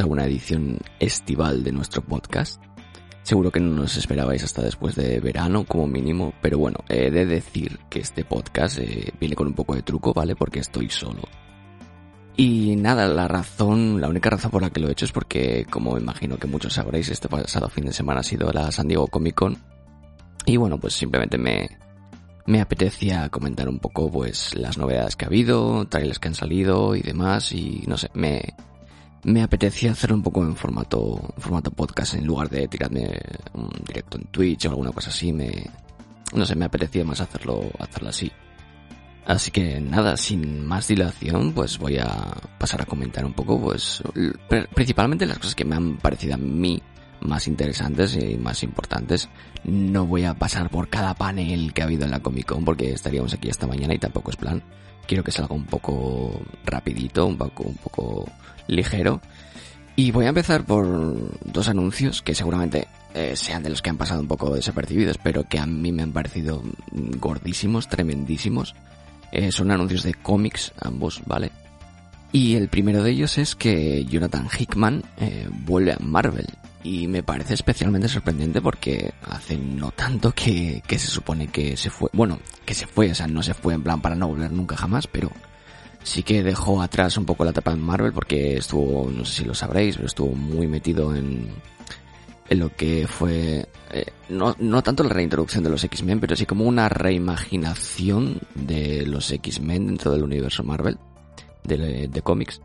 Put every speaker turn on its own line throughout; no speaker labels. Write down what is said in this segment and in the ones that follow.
a una edición estival de nuestro podcast. Seguro que no nos esperabais hasta después de verano, como mínimo, pero bueno, he de decir que este podcast eh, viene con un poco de truco, ¿vale? Porque estoy solo. Y nada, la razón, la única razón por la que lo he hecho es porque, como imagino que muchos sabréis, este pasado fin de semana ha sido la San Diego Comic Con. Y bueno, pues simplemente me, me apetecía comentar un poco pues las novedades que ha habido, trailers que han salido y demás y no sé, me me apetecía hacer un poco en formato en formato podcast en lugar de tirarme un directo en Twitch o alguna cosa así, me no sé, me apetecía más hacerlo hacerlo así. Así que nada, sin más dilación, pues voy a pasar a comentar un poco pues principalmente las cosas que me han parecido a mí más interesantes y más importantes. No voy a pasar por cada panel que ha habido en la Comic Con porque estaríamos aquí esta mañana y tampoco es plan. Quiero que salga un poco rapidito, un poco, un poco ligero. Y voy a empezar por dos anuncios que seguramente eh, sean de los que han pasado un poco desapercibidos, pero que a mí me han parecido gordísimos, tremendísimos. Eh, son anuncios de cómics, ambos, ¿vale? Y el primero de ellos es que Jonathan Hickman eh, vuelve a Marvel y me parece especialmente sorprendente porque hace no tanto que, que se supone que se fue, bueno, que se fue, o sea, no se fue en plan para no volver nunca jamás, pero sí que dejó atrás un poco la etapa en Marvel porque estuvo, no sé si lo sabréis, pero estuvo muy metido en, en lo que fue, eh, no, no tanto la reintroducción de los X-Men, pero sí como una reimaginación de los X-Men dentro del universo Marvel, de, de cómics.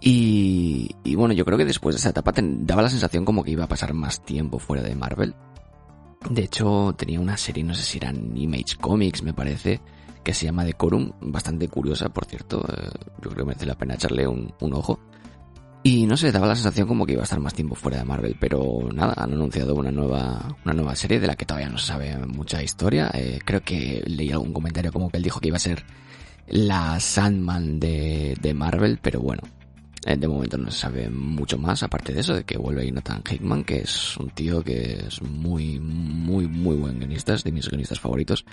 Y, y, bueno, yo creo que después de esa etapa daba la sensación como que iba a pasar más tiempo fuera de Marvel. De hecho, tenía una serie, no sé si eran Image Comics, me parece, que se llama Decorum, bastante curiosa, por cierto. Eh, yo creo que merece la pena echarle un, ojo. Y no sé, daba la sensación como que iba a estar más tiempo fuera de Marvel, pero nada, han anunciado una nueva, una nueva serie de la que todavía no se sabe mucha historia. Eh, creo que leí algún comentario como que él dijo que iba a ser la Sandman de, de Marvel, pero bueno, de momento no se sabe mucho más, aparte de eso, de que vuelve Jonathan Hickman, que es un tío que es muy, muy, muy buen guionista, es de mis guionistas favoritos,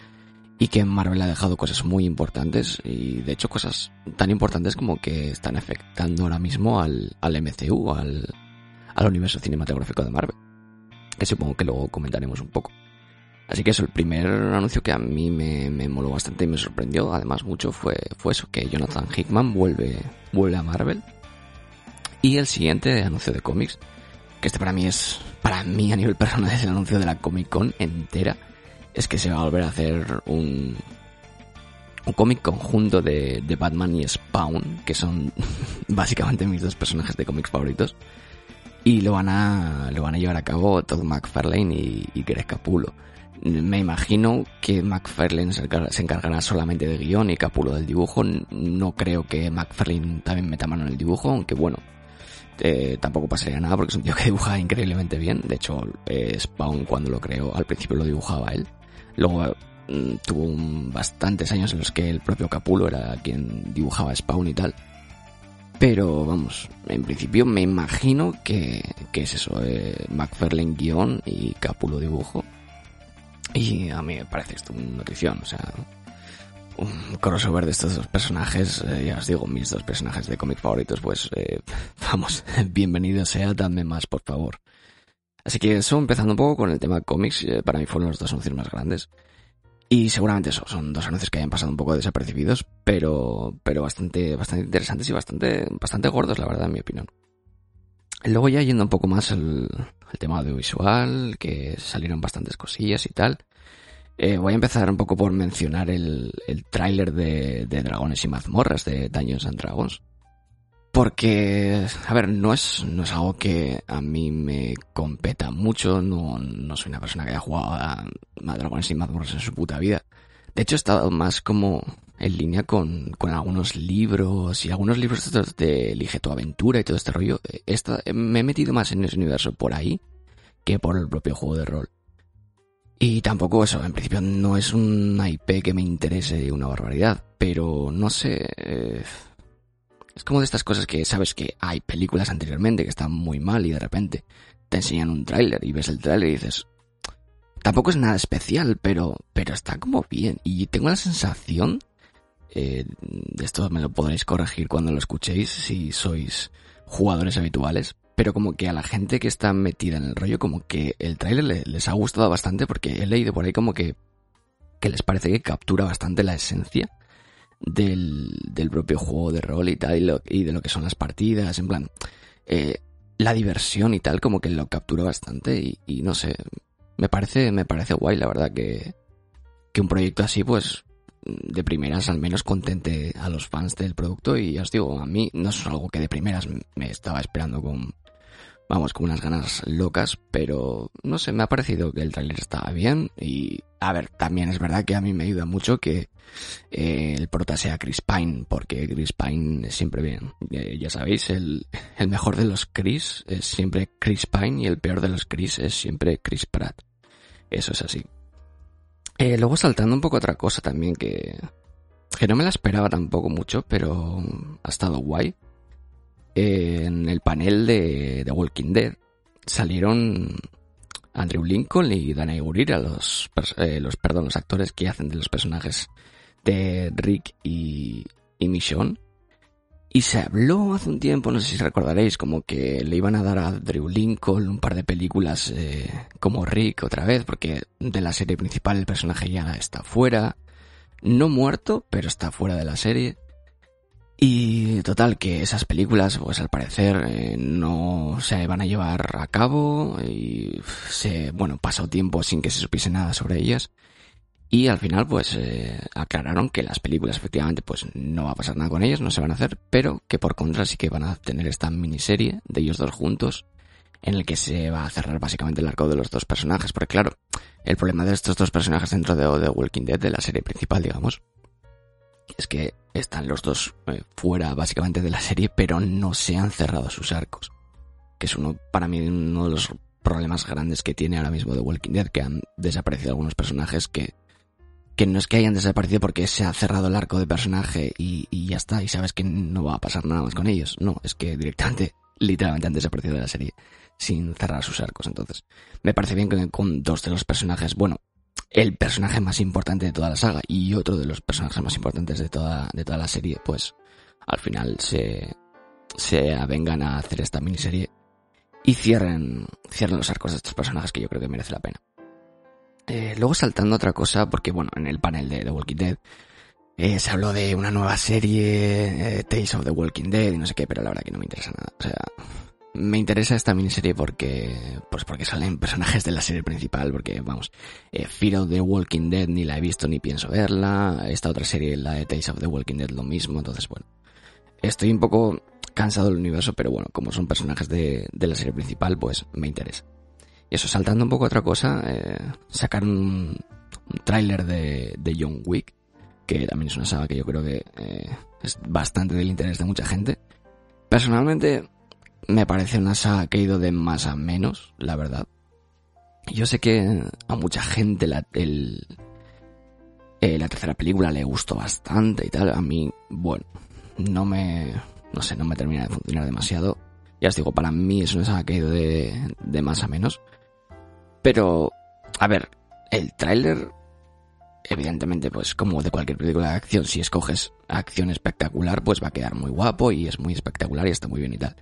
y que Marvel ha dejado cosas muy importantes, y de hecho cosas tan importantes como que están afectando ahora mismo al, al MCU, al, al universo cinematográfico de Marvel, que supongo que luego comentaremos un poco. Así que eso, el primer anuncio que a mí me, me moló bastante y me sorprendió, además mucho, fue, fue eso, que Jonathan Hickman vuelve, vuelve a Marvel y el siguiente anuncio de cómics, que este para mí es, para mí a nivel personal es el anuncio de la Comic Con entera, es que se va a volver a hacer un, un cómic conjunto de, de, Batman y Spawn, que son básicamente mis dos personajes de cómics favoritos. Y lo van a, lo van a llevar a cabo Todd McFarlane y, y Greg Capullo. Me imagino que McFarlane se, se encargará solamente de guion y Capullo del dibujo. No creo que McFarlane también meta mano en el dibujo, aunque bueno, eh, tampoco pasaría nada porque es un tío que dibuja increíblemente bien. De hecho, eh, Spawn cuando lo creó al principio lo dibujaba él. Luego mm, tuvo un, bastantes años en los que el propio Capulo era quien dibujaba Spawn y tal. Pero vamos, en principio me imagino que, que es eso, eh, guion y Capulo dibujo. Y a mí me parece esto una notición, o sea, un crossover de estos dos personajes, eh, ya os digo, mis dos personajes de cómic favoritos, pues eh, vamos, bienvenido sea, dame más, por favor. Así que eso, empezando un poco con el tema de cómics, eh, para mí fueron los dos anuncios más grandes. Y seguramente eso, son dos anuncios que hayan pasado un poco desapercibidos, pero, pero bastante, bastante interesantes y bastante, bastante gordos, la verdad, en mi opinión. Luego ya yendo un poco más al, tema audiovisual, que salieron bastantes cosillas y tal. Eh, voy a empezar un poco por mencionar el, el tráiler de, de, Dragones y Mazmorras de Dungeons and Dragons. Porque, a ver, no es, no es algo que a mí me competa mucho, no, no soy una persona que haya jugado a, a Dragones y Mazmorras en su puta vida. De hecho, he estado más como en línea con, con algunos libros y algunos libros de Elige tu aventura y todo este rollo. Esta, me he metido más en ese universo por ahí que por el propio juego de rol. Y tampoco eso, en principio no es un IP que me interese una barbaridad, pero no sé... Eh, es como de estas cosas que sabes que hay películas anteriormente que están muy mal y de repente te enseñan un tráiler y ves el tráiler y dices, tampoco es nada especial, pero, pero está como bien. Y tengo la sensación eh, esto me lo podréis corregir cuando lo escuchéis si sois jugadores habituales, pero como que a la gente que está metida en el rollo, como que el tráiler les ha gustado bastante porque he leído por ahí como que, que les parece que captura bastante la esencia del, del propio juego de rol y tal, y, de lo que son las partidas, en plan, eh, la diversión y tal, como que lo captura bastante y, y, no sé, me parece, me parece guay, la verdad, que, que un proyecto así, pues, de primeras al menos contente a los fans del producto y ya os digo, a mí no es algo que de primeras me estaba esperando con, vamos, con unas ganas locas, pero no sé, me ha parecido que el tráiler estaba bien y, a ver, también es verdad que a mí me ayuda mucho que eh, el prota sea Chris Pine, porque Chris Pine es siempre bien, ya sabéis, el, el mejor de los Chris es siempre Chris Pine y el peor de los Chris es siempre Chris Pratt. Eso es así. Eh, luego saltando un poco otra cosa también que, que no me la esperaba tampoco mucho, pero ha estado guay. En el panel de, The Walking Dead salieron Andrew Lincoln y Danny Gurira, los, eh, los, perdón, los actores que hacen de los personajes de Rick y, y Michonne. Y se habló hace un tiempo, no sé si recordaréis, como que le iban a dar a Drew Lincoln un par de películas eh, como Rick otra vez, porque de la serie principal el personaje ya está fuera. No muerto, pero está fuera de la serie. Y total, que esas películas, pues al parecer, eh, no se van a llevar a cabo y se, bueno, pasó tiempo sin que se supiese nada sobre ellas. Y al final, pues, eh, aclararon que las películas efectivamente, pues, no va a pasar nada con ellas, no se van a hacer, pero que por contra sí que van a tener esta miniserie de ellos dos juntos, en el que se va a cerrar básicamente el arco de los dos personajes, porque claro, el problema de estos dos personajes dentro de The Walking Dead, de la serie principal, digamos, es que están los dos eh, fuera básicamente de la serie, pero no se han cerrado sus arcos. Que es uno, para mí, uno de los problemas grandes que tiene ahora mismo The Walking Dead, que han desaparecido algunos personajes que que no es que hayan desaparecido porque se ha cerrado el arco de personaje y, ya está, y sabes que no va a pasar nada más con ellos. No, es que directamente, literalmente han desaparecido de la serie sin cerrar sus arcos. Entonces, me parece bien que con dos de los personajes, bueno, el personaje más importante de toda la saga y otro de los personajes más importantes de toda, de toda la serie, pues al final se, se avengan a hacer esta miniserie y cierren, cierren los arcos de estos personajes que yo creo que merece la pena. Eh, luego saltando otra cosa, porque bueno, en el panel de The Walking Dead eh, se habló de una nueva serie, eh, Tales of the Walking Dead y no sé qué, pero la verdad que no me interesa nada. O sea, me interesa esta miniserie porque, pues porque salen personajes de la serie principal, porque vamos, eh, Fear of the Walking Dead ni la he visto ni pienso verla, esta otra serie, la de Tales of the Walking Dead, lo mismo, entonces bueno, estoy un poco cansado del universo, pero bueno, como son personajes de, de la serie principal, pues me interesa. Y eso, saltando un poco a otra cosa, eh, sacaron un, tráiler de, de John Wick, que también es una saga que yo creo que eh, es bastante del interés de mucha gente. Personalmente, me parece una saga que ha ido de más a menos, la verdad. Yo sé que a mucha gente la, el, eh, la tercera película le gustó bastante y tal. A mí, bueno, no me, no sé, no me termina de funcionar demasiado. Ya os digo, para mí es una saga que ha ido de, de más a menos. Pero, a ver, el tráiler, evidentemente, pues como de cualquier película de acción, si escoges acción espectacular, pues va a quedar muy guapo y es muy espectacular y está muy bien y tal.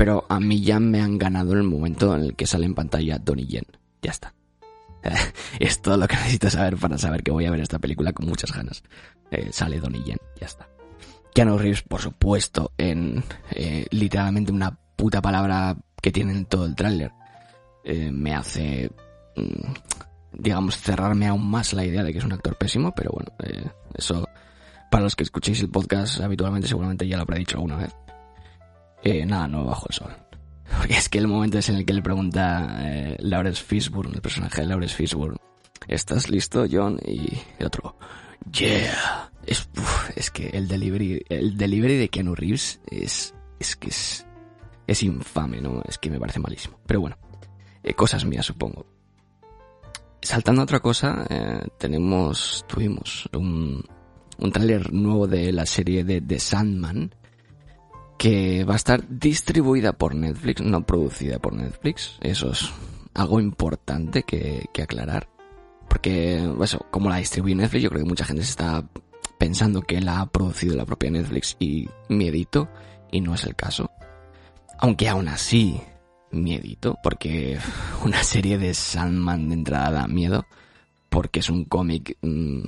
Pero a mí ya me han ganado el momento en el que sale en pantalla Donnie Yen. Ya está. es todo lo que necesito saber para saber que voy a ver esta película con muchas ganas. Eh, sale Donnie Yen, ya está. Keanu Reeves, por supuesto, en eh, literalmente una puta palabra que tiene en todo el tráiler eh, me hace, mm, digamos, cerrarme aún más la idea de que es un actor pésimo, pero bueno, eh, eso para los que escuchéis el podcast habitualmente seguramente ya lo habré dicho alguna vez. Eh, nada, no bajo el sol. Es que el momento es en el que le pregunta eh, Lawrence Fishburne, el personaje de Lawrence Fishburne, ¿estás listo, John? Y el otro, yeah. Es, es que el delivery, el delivery de Keanu Reeves es, es que es, es infame, ¿no? Es que me parece malísimo. Pero bueno, eh, cosas mías, supongo. Saltando a otra cosa, eh, tenemos, tuvimos un, un tráiler nuevo de la serie de The Sandman, que va a estar distribuida por Netflix, no producida por Netflix. Eso es algo importante que, aclarar. Porque, eso, como la distribuye Netflix, yo creo que mucha gente se está pensando que la ha producido la propia Netflix y miedito, y no es el caso. Aunque aún así, miedito, porque una serie de Sandman de entrada da miedo, porque es un cómic mmm,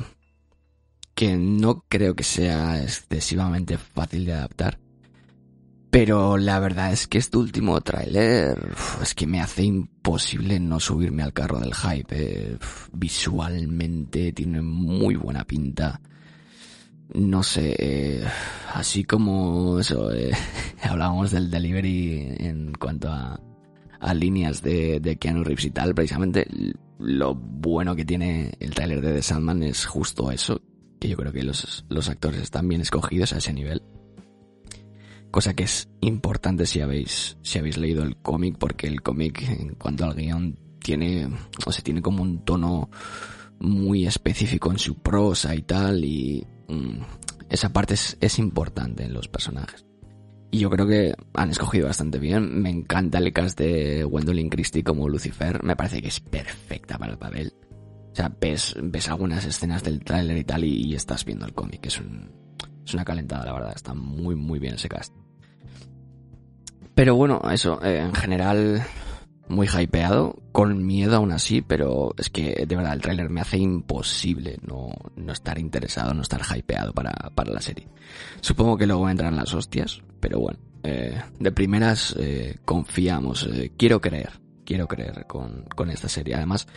que no creo que sea excesivamente fácil de adaptar. Pero la verdad es que este último tráiler es que me hace imposible no subirme al carro del hype. Eh, visualmente tiene muy buena pinta. No sé, eh, así como eso, eh, hablábamos del delivery en cuanto a, a líneas de, de Keanu Reeves y tal, precisamente lo bueno que tiene el tráiler de The Sandman es justo eso, que yo creo que los, los actores están bien escogidos a ese nivel cosa que es importante si habéis, si habéis leído el cómic, porque el cómic en cuanto al guion tiene, o tiene como un tono muy específico en su prosa y tal, y mmm, esa parte es, es importante en los personajes. Y yo creo que han escogido bastante bien. Me encanta el cast de Gwendolyn Christie como Lucifer. Me parece que es perfecta para el papel. O sea, ves, ves algunas escenas del tráiler y tal y, y, estás viendo el cómic. Es un, es una calentada, la verdad. Está muy, muy bien ese cast. Pero bueno, eso, eh, en general, muy hypeado, con miedo aún así, pero es que de verdad el tráiler me hace imposible no, no estar interesado, no estar hypeado para, para la serie. Supongo que luego entran las hostias, pero bueno, eh, de primeras eh, confiamos, quiero creer, quiero creer con, con esta serie. Además,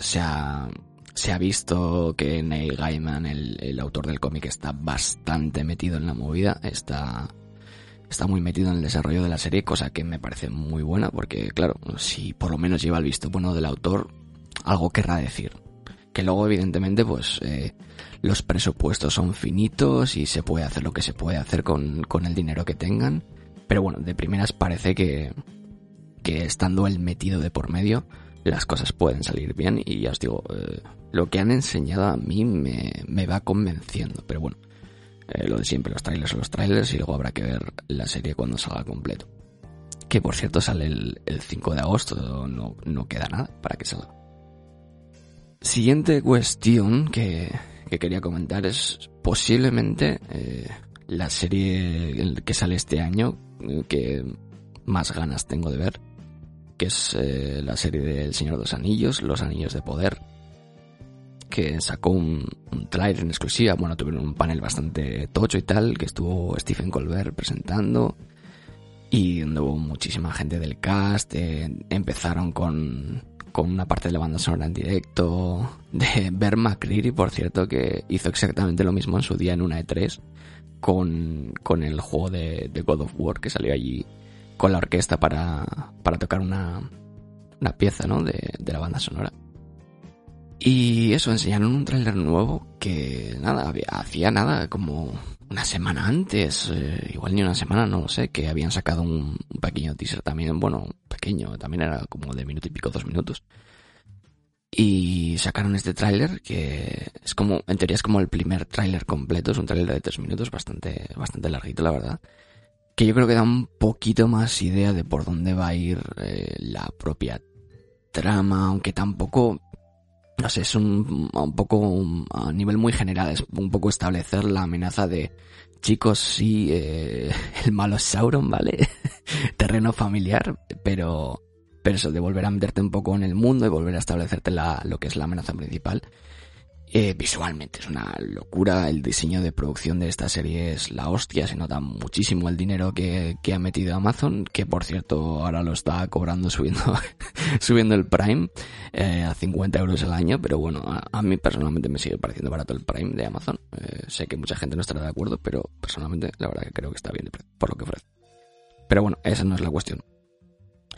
se ha, se ha visto que Neil Gaiman, el, el autor del cómic, está bastante metido en la movida, está muy metido en el desarrollo de la serie, cosa que me parece muy buena, porque claro, si por lo menos lleva el visto bueno del autor, algo querrá decir. Que luego, evidentemente, pues eh, los presupuestos son finitos y se puede hacer lo que se puede hacer con, el dinero que tengan. Pero bueno, de primeras parece que, que estando él metido de por medio, las cosas pueden salir bien. Y ya os digo, eh, lo que han enseñado a mí me, me va convenciendo. Pero bueno, eh, lo de siempre, los trailers son los trailers y luego habrá que ver la serie cuando salga completo. Que por cierto sale el, el 5 de agosto, no, no, queda nada para que salga. Siguiente cuestión que, que quería comentar es posiblemente eh, la serie que sale este año que más ganas tengo de ver, que es eh, la serie del Señor de los Anillos, Los Anillos de Poder, que sacó un, un trailer en exclusiva. Bueno, tuvieron un panel bastante tocho y tal, que estuvo Stephen Colbert presentando. Y donde hubo muchísima gente del cast. Eh, empezaron con, con una parte de la banda sonora en directo. De Bear McCreary, por cierto, que hizo exactamente lo mismo en su día en una E3. Con, con el juego de, de God of War que salió allí con la orquesta para, para tocar una, una pieza ¿no? de, de la banda sonora. Y eso, enseñaron un tráiler nuevo que nada, hacía nada, como una semana antes, eh, igual ni una semana, no lo sé, que habían sacado un, pequeño teaser también, bueno, pequeño, también era como de minuto y pico, dos minutos. Y sacaron este tráiler que es como, en teoría es como el primer tráiler completo, es un tráiler de tres minutos, bastante, bastante larguito, la verdad. Que yo creo que da un poquito más idea de por dónde va a ir eh, la propia trama, aunque tampoco no sé, es un, un poco a nivel muy general, es un poco establecer la amenaza de chicos, sí, eh, el malo Sauron, ¿vale? Terreno familiar, pero, pero eso, de volver a meterte un poco en el mundo y volver a establecerte la, lo que es la amenaza principal. Eh, visualmente es una locura, el diseño de producción de esta serie es la hostia, se nota muchísimo el dinero que, que ha metido Amazon, que por cierto ahora lo está cobrando subiendo, subiendo el Prime eh, a 50 euros al año, pero bueno, a, mí personalmente me sigue pareciendo barato el Prime de Amazon. Eh, sé que mucha gente no estará de acuerdo, pero personalmente la verdad que creo que está bien por lo que ofrece. Pero bueno, esa no es la cuestión.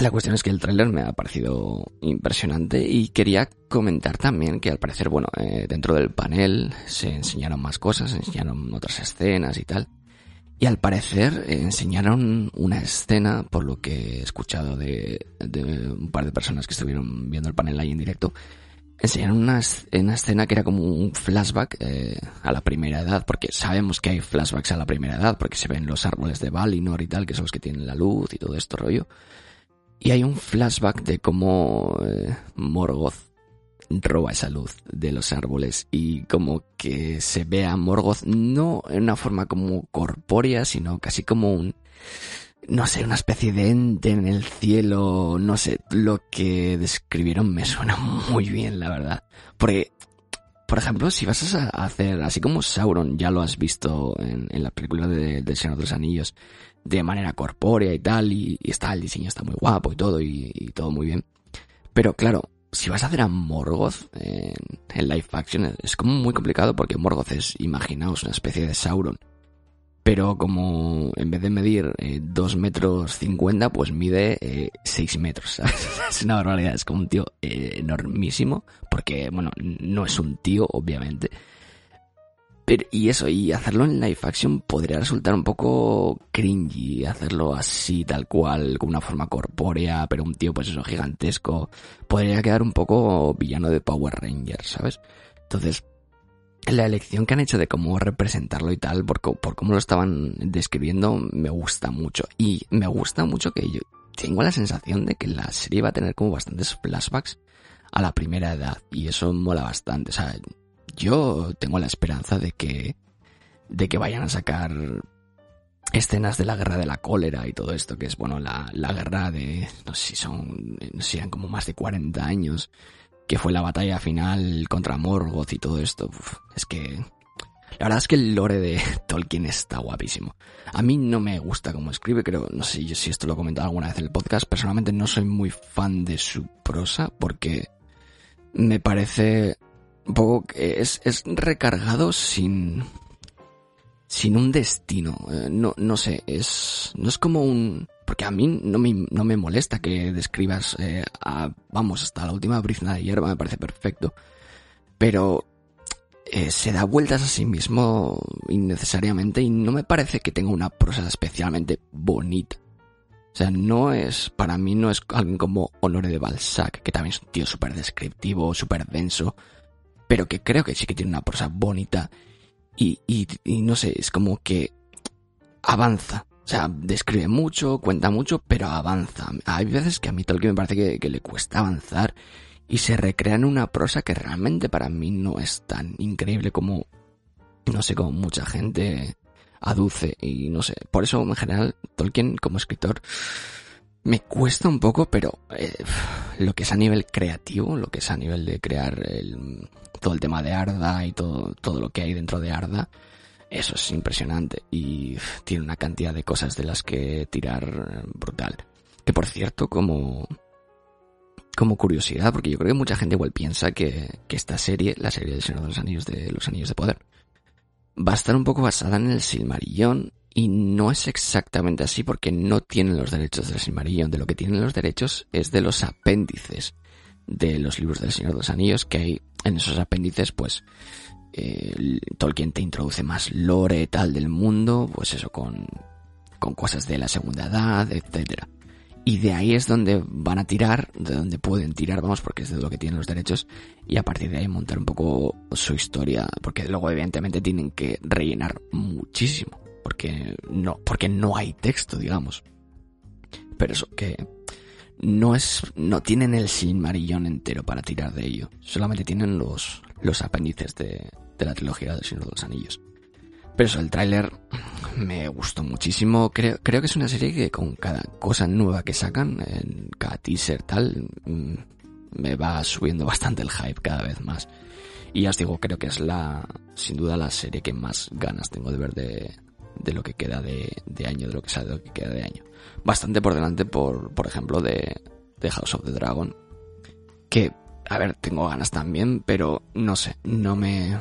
La cuestión es que el tráiler me ha parecido impresionante y quería comentar también que al parecer, bueno, eh, dentro del panel se enseñaron más cosas, se enseñaron otras escenas y tal. Y al parecer eh, enseñaron una escena, por lo que he escuchado de, un par de personas que estuvieron viendo el panel ahí en directo, enseñaron una, escena que era como un flashback eh, a la primera edad, porque sabemos que hay flashbacks a la primera edad, porque se ven los árboles de Valinor y tal, que son los que tienen la luz y todo esto rollo. Y hay un flashback de cómo eh, Morgoth roba esa luz de los árboles y como que se ve a Morgoth no en una forma como corpórea, sino casi como un, no sé, una especie de ente en el cielo, no sé, lo que describieron me suena muy bien, la verdad. Porque, por ejemplo, si vas a hacer, así como Sauron, ya lo has visto en, la película de, de Señor de los Anillos, de manera corpórea y tal, y, está, el diseño está muy guapo y todo, y, todo muy bien. Pero claro, si vas a hacer a Morgoth en, en, live action, es como muy complicado porque Morgoth es, imaginaos, una especie de Sauron. Pero como en vez de medir 2 eh, metros 50, pues mide eh, 6 metros, Es una barbaridad, es como un tío eh, enormísimo, porque, bueno, no es un tío, obviamente, y eso, y hacerlo en live action podría resultar un poco cringy, hacerlo así, tal cual, con una forma corpórea, pero un tío pues eso gigantesco, podría quedar un poco villano de Power Rangers, ¿sabes? Entonces, la elección que han hecho de cómo representarlo y tal, por, por cómo lo estaban describiendo, me gusta mucho. Y me gusta mucho que yo tengo la sensación de que la serie va a tener como bastantes flashbacks a la primera edad, y eso mola bastante, o sea, yo tengo la esperanza de que, de que vayan a sacar escenas de la guerra de la cólera y todo esto, que es, bueno, la, la guerra de, no sé si son, no sé si eran como más de 40 años, que fue la batalla final contra Morgoth y todo esto. es que, la verdad es que el lore de Tolkien está guapísimo. A mí no me gusta cómo escribe, creo, no sé si esto lo he comentado alguna vez en el podcast, personalmente no soy muy fan de su prosa porque me parece un poco es, es recargado sin sin un destino. Eh, no, no sé, es, no es como un, porque a mí no me, no me molesta que describas, eh, vamos, hasta la última brizna de hierba me parece perfecto. Pero eh, se da vueltas a sí mismo innecesariamente y no me parece que tenga una prosa especialmente bonita. O sea, no es, para mí no es alguien como Honore de Balzac, que también es un tío súper descriptivo, súper denso, pero que creo que sí que tiene una prosa bonita y, y, no sé, es como que avanza. O sea, describe mucho, cuenta mucho, pero avanza. Hay veces que a mí Tolkien me parece que, le cuesta avanzar y se recrea en una prosa que realmente para mí no es tan increíble como, no sé, como mucha gente aduce y no sé. Por eso, en general, Tolkien como escritor me cuesta un poco, pero eh, lo que es a nivel creativo, lo que es a nivel de crear el, todo el tema de Arda y todo, todo lo que hay dentro de Arda, eso es impresionante y tiene una cantidad de cosas de las que tirar brutal. Que por cierto, como, como curiosidad, porque yo creo que mucha gente igual piensa que, que esta serie, la serie del Señor de los Anillos de los Anillos de Poder, va a estar un poco basada en el Silmarillón y no es exactamente así porque no tienen los derechos del Silmarillion. De lo que tienen los derechos es de los apéndices de los libros del Señor de los Anillos, que hay en esos apéndices, pues, eh, Tolkien te introduce más lore tal del mundo, pues eso, con, con cosas de la segunda edad, etcétera. Y de ahí es donde van a tirar, de donde pueden tirar, vamos, porque es de lo que tienen los derechos, y a partir de ahí montar un poco su historia, porque luego evidentemente tienen que rellenar muchísimo, porque no, porque no hay texto, digamos. Pero eso, que no es, no tienen el Silmarillón entero para tirar de ello. Solamente tienen los, los apéndices de, de la trilogía del Señor de los Anillos. Pero eso, el tráiler me gustó muchísimo. Creo, creo que es una serie que con cada cosa nueva que sacan, en cada teaser tal, mm, me va subiendo bastante el hype cada vez más. Y ya os digo, creo que es la, sin duda la serie que más ganas tengo de ver de, de lo que queda de, de año, de lo que sale de lo que queda de año. Bastante por delante, por, por ejemplo, de, de House of the Dragon. Que, a ver, tengo ganas también, pero no sé, no me...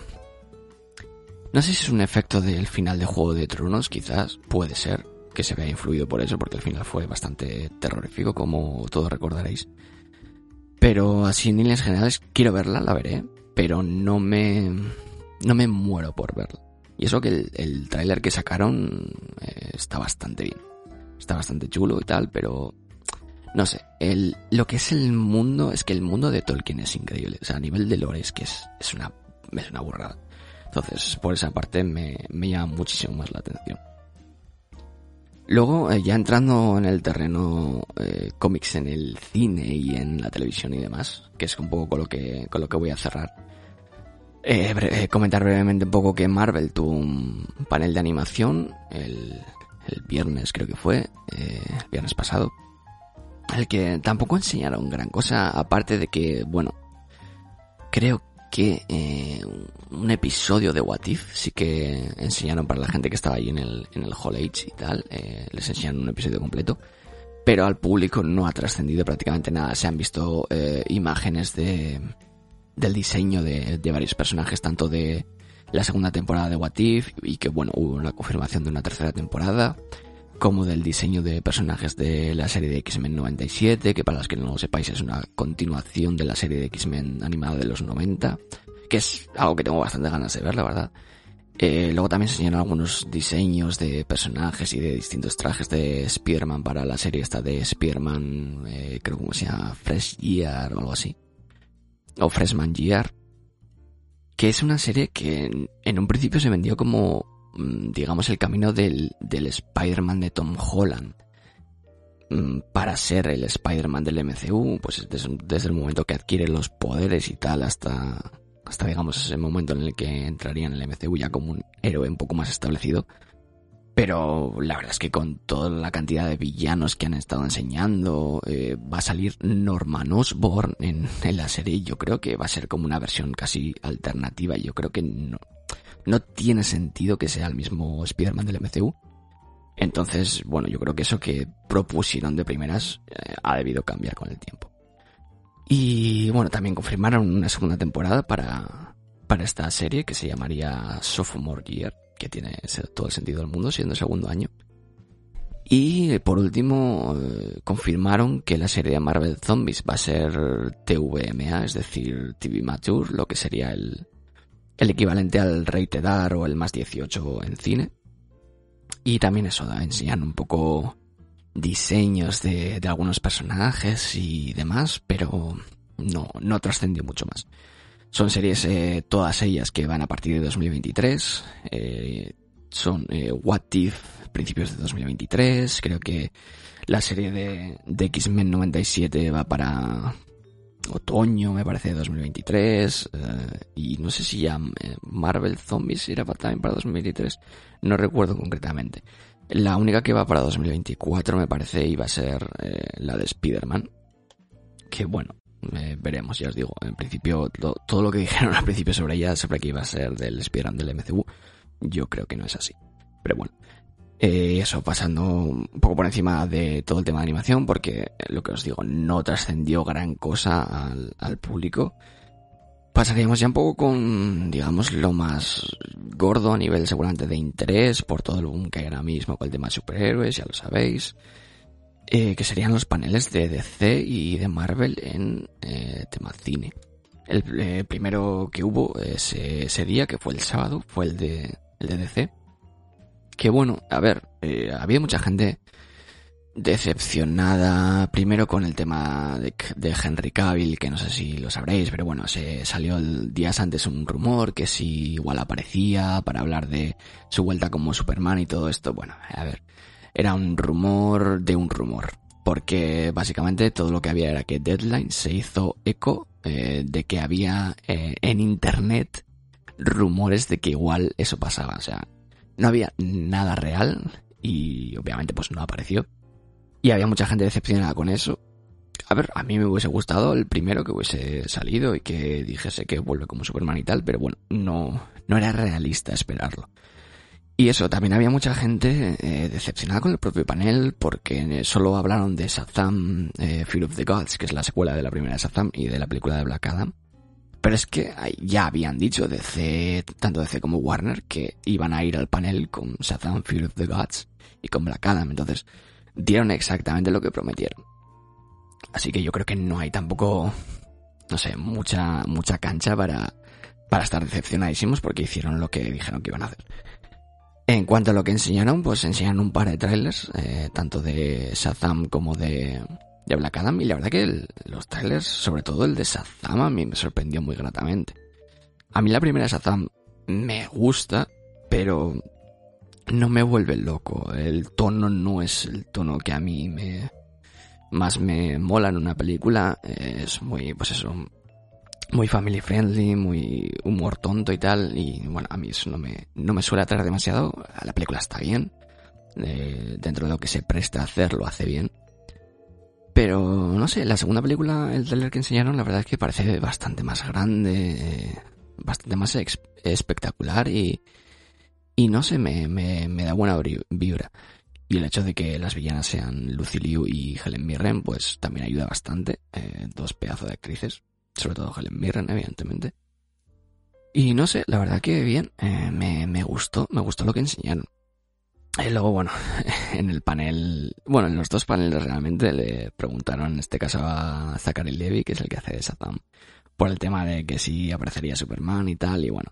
No sé si es un efecto del final de Juego de Tronos, quizás, puede ser, que se vea influido por eso, porque el final fue bastante terrorífico, como todos recordaréis. Pero así en líneas generales, quiero verla, la veré, pero no me... no me muero por verla. Y eso que el, el tráiler que sacaron eh, está bastante bien. Está bastante chulo y tal, pero no sé, el, lo que es el mundo, es que el mundo de Tolkien es increíble. O sea, a nivel de lore es que es, es una, es una burrada. Entonces, por esa parte me, me llama muchísimo más la atención. Luego, eh, ya entrando en el terreno eh, cómics en el cine y en la televisión y demás, que es un poco con lo que, con lo que voy a cerrar. Eh, eh, comentar brevemente un poco que Marvel tuvo un panel de animación el, el viernes, creo que fue, eh, el viernes pasado, el que tampoco enseñaron gran cosa, aparte de que, bueno, creo que eh, un episodio de What If sí que enseñaron para la gente que estaba ahí en el, en el Hall H y tal, eh, les enseñaron un episodio completo, pero al público no ha trascendido prácticamente nada, se han visto imágenes de del diseño de, de varios personajes, tanto de la segunda temporada de What If, y que bueno, hubo una confirmación de una tercera temporada, como del diseño de personajes de la serie de X-Men 97, que para los que no lo sepáis es una continuación de la serie de X-Men animada de los 90, que es algo que tengo bastante ganas de ver, la verdad. Eh, luego también se enseñaron algunos diseños de personajes y de distintos trajes de Spider-Man para la serie esta de Spider-Man, eh, creo que se llama Fresh Year o algo así. Freshman Year. Que es una serie que en, en un principio se vendió como, mm, digamos, el camino del, del Spider-Man de Tom Holland. Mm, Para ser el Spider-Man del MCU, pues desde, desde el momento que adquiere los poderes y tal hasta, hasta digamos ese momento en el que entraría en el MCU ya como un héroe un poco más establecido. Pero la verdad es que con toda la cantidad de villanos que han estado enseñando, eh, va a salir Norman Osborn en, la serie. Yo creo que va a ser como una versión casi alternativa. Yo creo que no, no tiene sentido que sea el mismo Spider-Man del MCU. Entonces, bueno, yo creo que eso que propusieron de primeras eh, ha debido cambiar con el tiempo. Y bueno, también confirmaron una segunda temporada para, para esta serie que se llamaría Sophomore Year, que tiene todo el sentido del mundo siendo segundo año. Y eh, por último, eh, confirmaron que la serie de Marvel Zombies va a ser TVMA, es decir, TV Mature, lo que sería el, el equivalente al Rated R o el más 18 en cine. Y también eso, enseñan un poco diseños de, de algunos personajes y demás, pero no, no trascendió mucho más. Son series, eh, todas ellas que van a partir de 2023. eh, son eh, What If, principios de 2023. Creo que la serie de, X-Men 97 va para otoño, me parece, de 2023. eh, y no sé si ya Marvel Zombies era también para 2023. No recuerdo concretamente. La única que va para 2024 me parece iba a ser la de Spider-Man. Que bueno, eh, veremos, ya os digo. En principio, lo- todo lo que dijeron al principio sobre ella, sobre que iba a ser del Spider-Man del MCU, yo creo que no es así. Pero bueno. Eh, eso, pasando un poco por encima de todo el tema de animación, porque lo que os digo, no trascendió gran cosa al, al público. Pasaríamos ya un poco con, digamos, lo más gordo a nivel seguramente de interés por todo el boom que hay ahora mismo con el tema de superhéroes, ya lo sabéis. Eh, que serían los paneles de DC y de Marvel en eh, tema cine. El eh, primero que hubo ese, día, que fue el sábado, fue el de, el de DC. Que bueno, a ver, eh, había mucha gente decepcionada primero con el tema de, Henry Cavill, que no sé si lo sabréis, pero bueno, se salió días antes un rumor que si igual aparecía para hablar de su vuelta como Superman y todo esto. Bueno, a ver, era un rumor de un rumor, porque básicamente todo lo que había era que Deadline se hizo eco eh, de que había eh, en internet rumores de que igual eso pasaba, o sea, no había nada real y obviamente pues no apareció. Y había mucha gente decepcionada con eso. a ver, a mí me hubiese gustado el primero que hubiese salido y que dijese que vuelve como Superman y tal, pero bueno, no, no era realista esperarlo. Y eso, también había mucha gente eh, decepcionada con el propio panel porque solo hablaron de Shazam eh, Fear of the Gods, que es la secuela de la primera de Shazam y de la película de Black Adam. Pero es que ya habían dicho DC, tanto DC como Warner, que iban a ir al panel con Shazam Fear of the Gods y con Black Adam. Entonces, dieron exactamente lo que prometieron. Así que yo creo que no hay tampoco, no sé, mucha, mucha cancha para, para estar decepcionadísimos porque hicieron lo que dijeron que iban a hacer. En cuanto a lo que enseñaron, pues enseñaron un par de trailers, eh, tanto de Shazam como de, Black Adam, y la verdad que los trailers, sobre todo el de Shazam, a mí me sorprendió muy gratamente. A mí la primera Shazam me gusta, pero no me vuelve loco. El tono no es el tono que a mí me más me mola en una película. Es muy, pues eso, muy family friendly, muy humor tonto y tal. Y bueno, a mí eso no me, no me suele atraer demasiado. La película está bien. Eh, dentro de lo que se presta a hacer, lo hace bien. Pero no sé, la segunda película, el trailer que enseñaron, la verdad es que parece bastante más grande, bastante más espectacular y, y no sé, me, me, me da buena vibra. Y el hecho de que las villanas sean Lucy Liu y Helen Mirren, pues también ayuda bastante. Eh, dos pedazos de actrices sobre todo Helen Mirren, evidentemente. Y no sé, la verdad que bien, eh, me, me, gustó, me gustó lo que enseñaron. Y luego, bueno, en el panel, bueno, en los dos paneles realmente le preguntaron, en este caso a Zachary Levy, que es el que hace de Shazam, por el tema de que si aparecería Superman y tal, y bueno,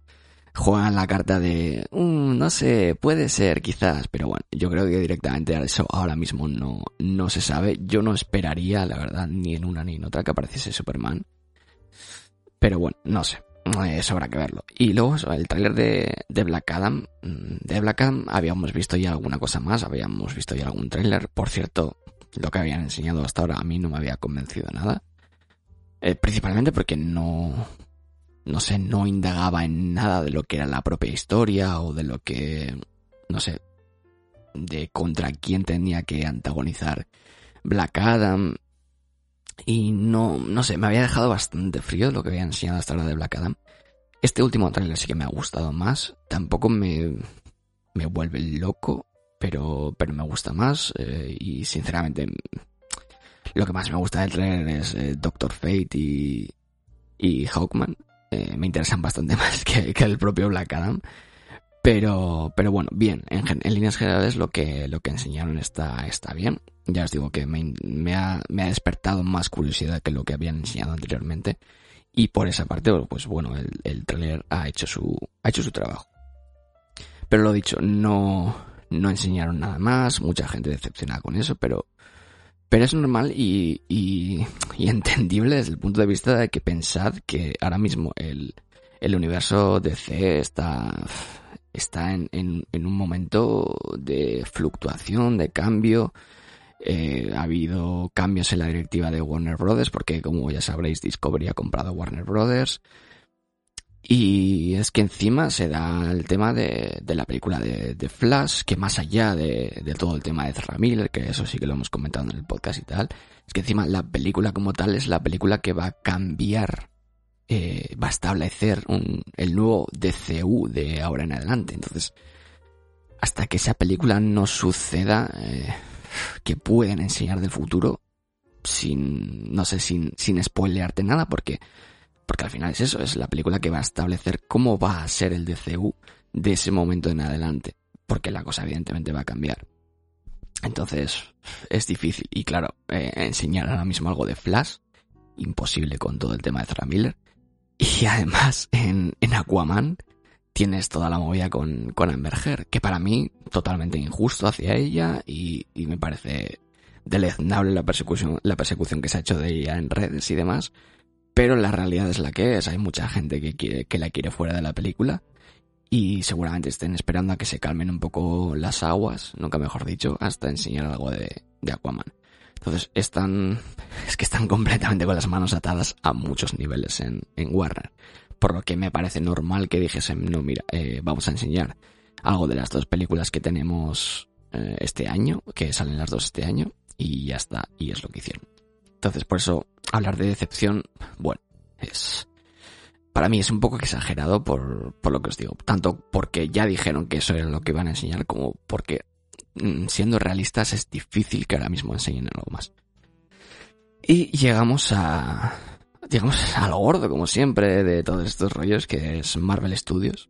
juegan la carta de, um, no sé, puede ser, quizás, pero bueno, yo creo que directamente eso ahora mismo no, no se sabe. Yo no esperaría, la verdad, ni en una ni en otra que apareciese Superman. Pero bueno, no sé. Eso habrá que verlo. Y luego el tráiler de, de, Black Adam. Mm, de Black Adam habíamos visto ya alguna cosa más, habíamos visto ya algún tráiler. Por cierto, lo que habían enseñado hasta ahora a mí no me había convencido nada. Eh, principalmente porque no, no sé, no indagaba en nada de lo que era la propia historia o de lo que, no sé, de contra quién tenía que antagonizar Black Adam. Y no, no sé, me había dejado bastante frío lo que había enseñado hasta ahora de Black Adam. Este último trailer sí que me ha gustado más. Tampoco me, me vuelve loco, pero, pero me gusta más. Eh, y sinceramente, lo que más me gusta del trailer es eh, Doctor Fate y, y Hawkman. Eh, me interesan bastante más que, que, el propio Black Adam. Pero, pero bueno, bien, en, en, líneas generales lo que, lo que enseñaron está, está bien ya os digo que me, ha, despertado más curiosidad que lo que habían enseñado anteriormente. Y por esa parte, pues bueno, el, el trailer ha hecho su, ha hecho su trabajo. Pero lo dicho, no, no enseñaron nada más, mucha gente decepcionada con eso, pero, pero es normal y, y, entendible desde el punto de vista de que pensad que ahora mismo el, el universo DC está, está en, en un momento de fluctuación, de cambio, eh, ha habido cambios en la directiva de Warner Brothers, porque como ya sabréis, Discovery ha comprado Warner Brothers. Y es que encima se da el tema de, la película de, Flash, que más allá de, todo el tema de Ezra Miller, que eso sí que lo hemos comentado en el podcast y tal, es que encima la película como tal es la película que va a cambiar, eh, va a establecer el nuevo DCU de ahora en adelante. Entonces, hasta que esa película no suceda, eh, que pueden enseñar del futuro sin, no sé, sin, sin spoilearte nada porque, porque al final es eso, es la película que va a establecer cómo va a ser el DCU de ese momento en adelante, porque la cosa evidentemente va a cambiar. Entonces, es difícil. Y claro, eh, enseñar ahora mismo algo de Flash, imposible con todo el tema de Ezra Miller. Y además, en, en Aquaman, tienes toda la movida con, con Amber que para mí totalmente injusto hacia ella y, y me parece deleznable la persecución, la persecución que se ha hecho de ella en redes y demás, pero la realidad es la que es, hay mucha gente que quiere, que la quiere fuera de la película y seguramente estén esperando a que se calmen un poco las aguas, nunca mejor dicho, hasta enseñar algo de, de Aquaman. Entonces están, es que están completamente con las manos atadas a muchos niveles en, en Warner por lo que me parece normal que dijesen, no, mira, eh, vamos a enseñar algo de las dos películas que tenemos eh, este año, que salen las dos este año, y ya está, y es lo que hicieron. Entonces, por eso, hablar de decepción, bueno, es... Para mí es un poco exagerado por, por lo que os digo. Tanto porque ya dijeron que eso era lo que iban a enseñar, como porque, mm, siendo realistas, es difícil que ahora mismo enseñen algo más. Y llegamos a... Llegamos a lo gordo, como siempre, de todos estos rollos, que es Marvel Studios.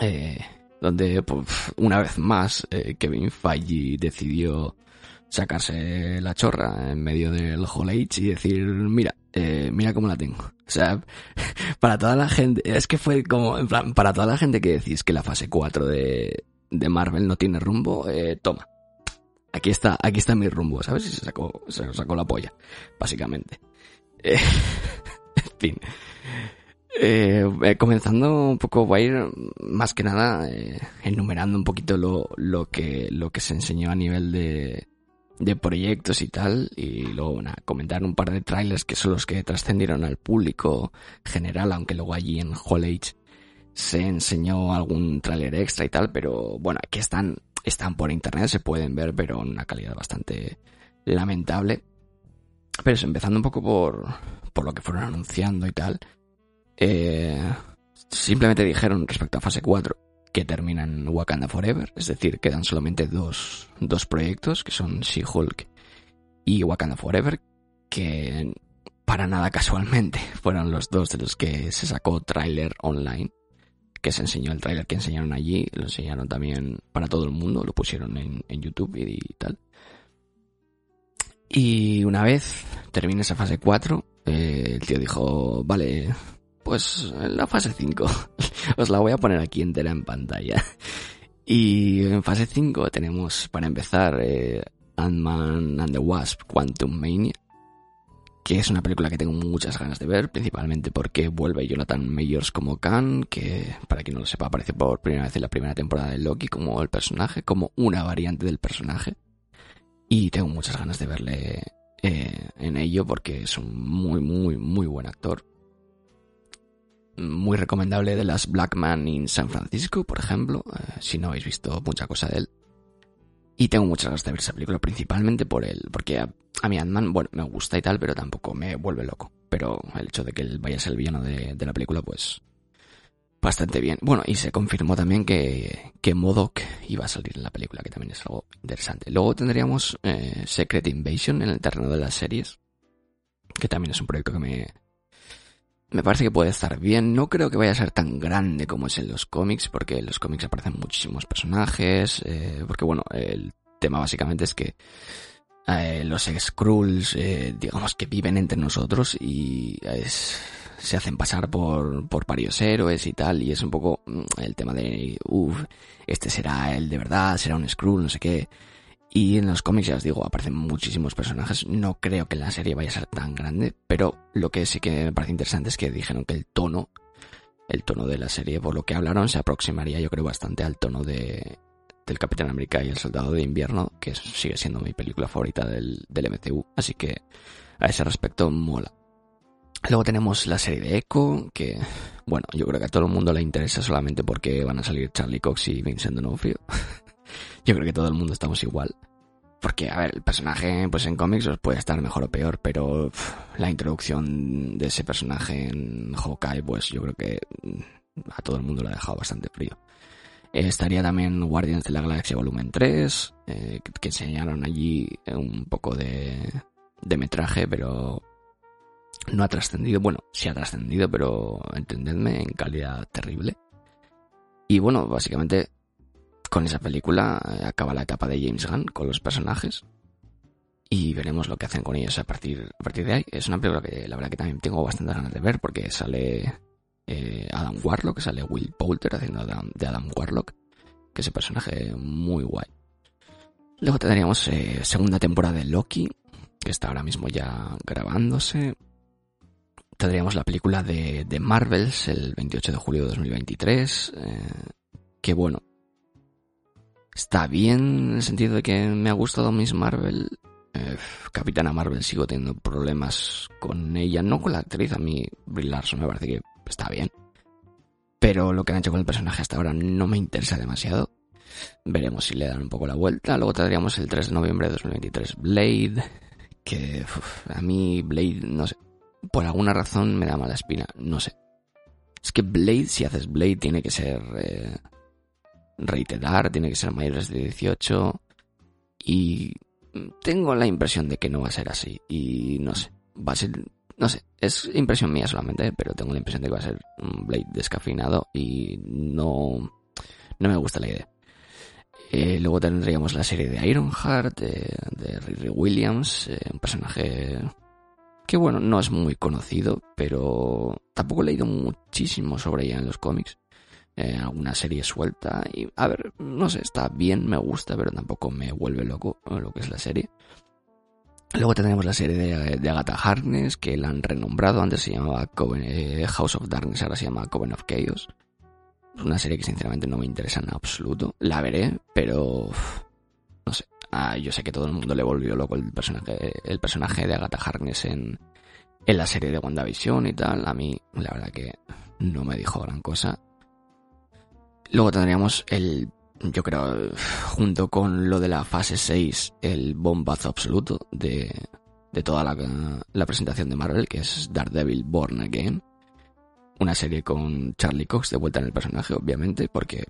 Eh, donde pues, una vez más eh, Kevin Feige decidió sacarse la chorra en medio del Hall Age y decir, mira, eh, mira cómo la tengo. O sea, para toda la gente, es que fue como, en plan, para toda la gente que decís que la fase 4 de, de Marvel no tiene rumbo, eh, toma. Aquí está, aquí está mi rumbo, ¿sabes? Y se sacó, se sacó la polla, básicamente. Eh, en fin. Eh, eh, comenzando un poco, voy a ir más que nada eh, enumerando un poquito lo, lo, que, lo que se enseñó a nivel de, de proyectos y tal, y luego bueno, comentar un par de trailers que son los que trascendieron al público general, aunque luego allí en Hall Age se enseñó algún trailer extra y tal, pero bueno, aquí están, están por internet, se pueden ver, pero en una calidad bastante lamentable. Pero empezando un poco por, por lo que fueron anunciando y tal, eh, simplemente dijeron respecto a fase 4 que terminan Wakanda Forever, es decir, quedan solamente dos, dos proyectos, que son She-Hulk y Wakanda Forever, que para nada casualmente fueron los dos de los que se sacó tráiler online, que se enseñó el tráiler que enseñaron allí, lo enseñaron también para todo el mundo, lo pusieron en, en YouTube y tal. Y una vez termine esa fase 4, eh, el tío dijo, vale, pues la fase 5. Os la voy a poner aquí entera en pantalla. Y en fase 5 tenemos, para empezar, eh, Ant-Man and the Wasp Quantum Mania. Que es una película que tengo muchas ganas de ver, principalmente porque vuelve Jonathan Mayors como Khan, que para quien no lo sepa aparece por primera vez en la primera temporada de Loki como el personaje, como una variante del personaje. Y tengo muchas ganas de verle eh, en ello porque es un muy, muy, muy buen actor muy recomendable de las Black Man in San Francisco, por ejemplo, eh, si no habéis visto mucha cosa de él. Y tengo muchas ganas de ver esa película, principalmente por él, porque a, a mí Ant-Man, bueno, me gusta y tal, pero tampoco me vuelve loco. Pero el hecho de que él vaya a ser el villano de, de la película, pues bastante bien. Bueno, y se confirmó también que, que Modoc iba a salir en la película, que también es algo interesante. Luego tendríamos eh, Secret Invasion en el terreno de las series, que también es un proyecto que me, me parece que puede estar bien. No creo que vaya a ser tan grande como es en los cómics, porque en los cómics aparecen muchísimos personajes. Eh, porque bueno, el tema básicamente es que eh, los Skrulls, digamos que viven entre nosotros y es, se hacen pasar por, por varios héroes y tal. Y es un poco mm, el tema de, uff, este será el de verdad, será un Skrull, no sé qué. Y en los cómics, ya os digo, aparecen muchísimos personajes. No creo que la serie vaya a ser tan grande, pero lo que sí que me parece interesante es que dijeron que el tono, el tono de la serie, por lo que hablaron, se aproximaría yo creo bastante al tono de, del Capitán América y el Soldado de Invierno, que sigue siendo mi película favorita del, del MCU. Así que a ese respecto mola. Luego tenemos la serie de Echo, que, bueno, yo creo que a todo el mundo le interesa solamente porque van a salir Charlie Cox y Vincent D'Onofrio. Yo creo que todo el mundo estamos igual. Porque, a ver, el personaje, pues en cómics puede estar mejor o peor, pero la introducción de ese personaje en Hawkeye, pues yo creo que mm, a todo el mundo lo ha dejado bastante frío. Eh, estaría también Guardians de la Galaxia Volumen 3, eh, que, enseñaron allí un poco de, de metraje, pero no ha trascendido. Bueno, sí ha trascendido, pero entendedme, en calidad terrible. Y bueno, básicamente con esa película eh, acaba la etapa de James Gunn con los personajes y veremos lo que hacen con ellos a partir, a partir de ahí. Es una película que la verdad que también tengo bastante ganas de ver porque sale eh, Adam Warlock, sale Will Poulter haciendo de Adam Warlock, que es un personaje muy guay. Luego tendríamos eh, segunda temporada de Loki, que está ahora mismo ya grabándose. Tendríamos la película de, de Marvels el 28 de julio de 2023, que bueno, está bien en el sentido de que me ha gustado Miss Marvel. Eh, Capitana Marvel sigo teniendo problemas con ella, no con la actriz, a mí Brie Larson me parece que está bien. Pero lo que han hecho con el personaje hasta ahora no me interesa demasiado. Veremos si le dan un poco la vuelta. Luego tendríamos el 3 de noviembre de 2023 Blade, que a mí Blade, no sé, por alguna razón me da mala espina, no sé. Es que Blade, si haces Blade, tiene que ser eh, reiterar, tiene que ser mayores de 18 y tengo la impresión de que no va a ser así y no sé, va a ser, no sé, es impresión mía solamente, pero tengo la impresión de que va a ser un Blade descafeinado y no, no me gusta la idea. Eh, luego tendríamos la serie de Ironheart, de, de Riri Williams, eh, un personaje que bueno, no es muy conocido, pero tampoco he leído muchísimo sobre ella en los cómics. Eh, alguna serie suelta y a ver, no sé, está bien, me gusta, pero tampoco me vuelve loco lo que es la serie. Luego tendremos la serie de, Agatha Harkness, que la han renombrado, antes se llamaba House of Darkness, ahora se llama Coven of Chaos. Es una serie que sinceramente no me interesa en absoluto. La veré, pero no sé. Ah, yo sé que todo el mundo le volvió loco el personaje, el personaje de Agatha Harkness en, en la serie de WandaVision y tal. A mí, la verdad que no me dijo gran cosa. Luego tendríamos el, yo creo, junto con lo de la fase 6, el bombazo absoluto de, de toda la, la presentación de Marvel, que es Daredevil Born Again una serie con Charlie Cox de vuelta en el personaje, obviamente, porque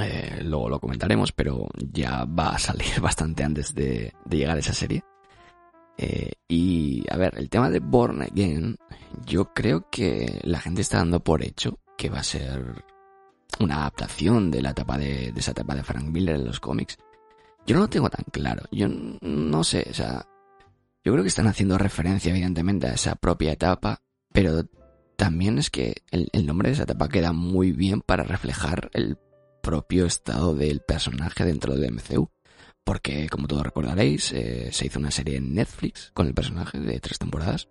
eh, luego lo comentaremos, pero ya va a salir bastante antes de, llegar a esa serie. Eh, y a ver, el tema de Born Again, yo creo que la gente está dando por hecho que va a ser una adaptación de la etapa de, esa etapa de Frank Miller en los cómics. Yo no lo tengo tan claro. Yo no sé, o sea, yo creo que están haciendo referencia evidentemente a esa propia etapa, pero también es que el, nombre de esa etapa queda muy bien para reflejar el propio estado del personaje dentro del MCU. Porque, como todos recordaréis, eh, se hizo una serie en Netflix con el personaje de tres temporadas.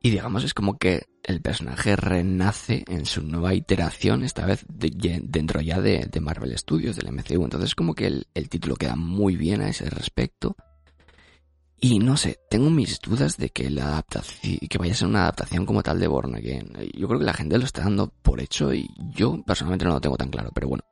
Y digamos, es como que el personaje renace en su nueva iteración, esta vez dentro ya de, Marvel Studios, del MCU. Entonces, como que el, título queda muy bien a ese respecto. Y no sé, tengo mis dudas de que la adaptación, que vaya a ser una adaptación como tal de Born Again. Yo creo que la gente lo está dando por hecho y yo personalmente no lo tengo tan claro, pero bueno,